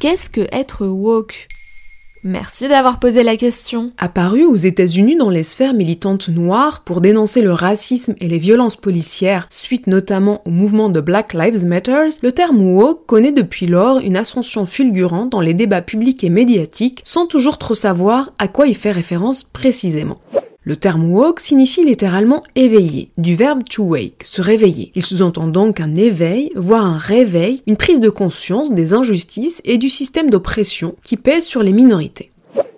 Qu'est-ce que être woke? Merci d'avoir posé la question. Apparu aux États-Unis dans les sphères militantes noires pour dénoncer le racisme et les violences policières, suite notamment au mouvement de Black Lives Matter, le terme woke connaît depuis lors une ascension fulgurante dans les débats publics et médiatiques, sans toujours trop savoir à quoi il fait référence précisément. Le terme woke signifie littéralement éveillé, du verbe to wake, se réveiller. Il sous-entend donc un éveil, voire un réveil, une prise de conscience des injustices et du système d'oppression qui pèse sur les minorités.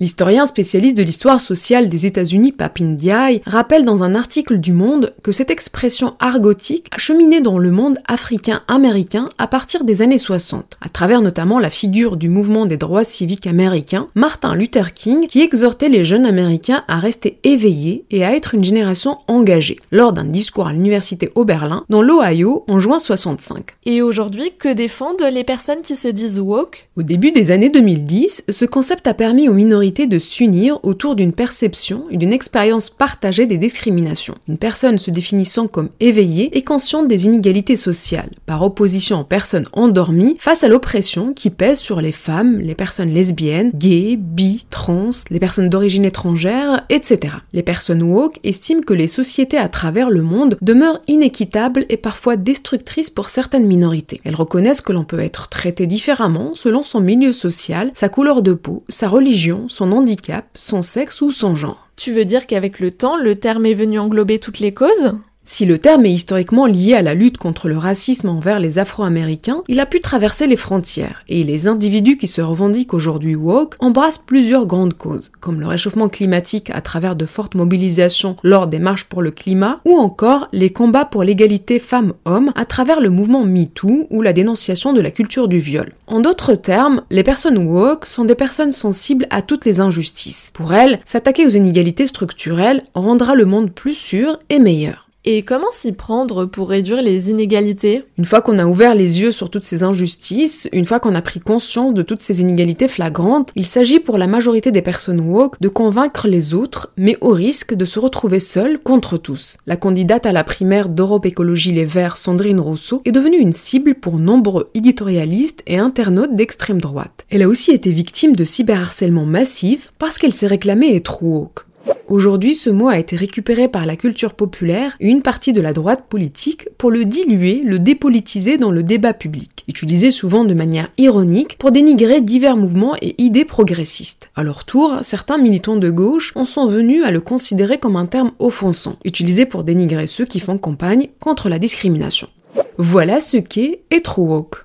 L'historien spécialiste de l'histoire sociale des États-Unis, Papin Diaye, rappelle dans un article du Monde que cette expression argotique a cheminé dans le monde africain-américain à partir des années 60, à travers notamment la figure du mouvement des droits civiques américains, Martin Luther King, qui exhortait les jeunes américains à rester éveillés et à être une génération engagée, lors d'un discours à l'université Oberlin, dans l'Ohio, en juin 65. Et aujourd'hui, que défendent les personnes qui se disent woke? Au début des années 2010, ce concept a permis aux minorités de s'unir autour d'une perception et d'une expérience partagée des discriminations. Une personne se définissant comme éveillée et consciente des inégalités sociales, par opposition aux personnes endormies face à l'oppression qui pèse sur les femmes, les personnes lesbiennes, gays, bi, trans, les personnes d'origine étrangère, etc. Les personnes woke estiment que les sociétés à travers le monde demeurent inéquitables et parfois destructrices pour certaines minorités. Elles reconnaissent que l'on peut être traité différemment selon son milieu social, sa couleur de peau, sa religion, son handicap, son sexe ou son genre. Tu veux dire qu'avec le temps, le terme est venu englober toutes les causes? Si le terme est historiquement lié à la lutte contre le racisme envers les Afro-Américains, il a pu traverser les frontières, et les individus qui se revendiquent aujourd'hui woke embrassent plusieurs grandes causes, comme le réchauffement climatique à travers de fortes mobilisations lors des marches pour le climat, ou encore les combats pour l'égalité femmes-hommes à travers le mouvement MeToo ou la dénonciation de la culture du viol. En d'autres termes, les personnes woke sont des personnes sensibles à toutes les injustices. Pour elles, s'attaquer aux inégalités structurelles rendra le monde plus sûr et meilleur. Et comment s'y prendre pour réduire les inégalités? Une fois qu'on a ouvert les yeux sur toutes ces injustices, une fois qu'on a pris conscience de toutes ces inégalités flagrantes, il s'agit pour la majorité des personnes woke de convaincre les autres, mais au risque de se retrouver seuls contre tous. La candidate à la primaire d'Europe Écologie Les Verts, Sandrine Rousseau, est devenue une cible pour nombreux éditorialistes et internautes d'extrême droite. Elle a aussi été victime de cyberharcèlement massif parce qu'elle s'est réclamée être woke. Aujourd'hui, ce mot a été récupéré par la culture populaire et une partie de la droite politique pour le diluer, le dépolitiser dans le débat public, utilisé souvent de manière ironique pour dénigrer divers mouvements et idées progressistes. À leur tour, certains militants de gauche en sont venus à le considérer comme un terme offensant, utilisé pour dénigrer ceux qui font campagne contre la discrimination. Voilà ce qu'est être woke.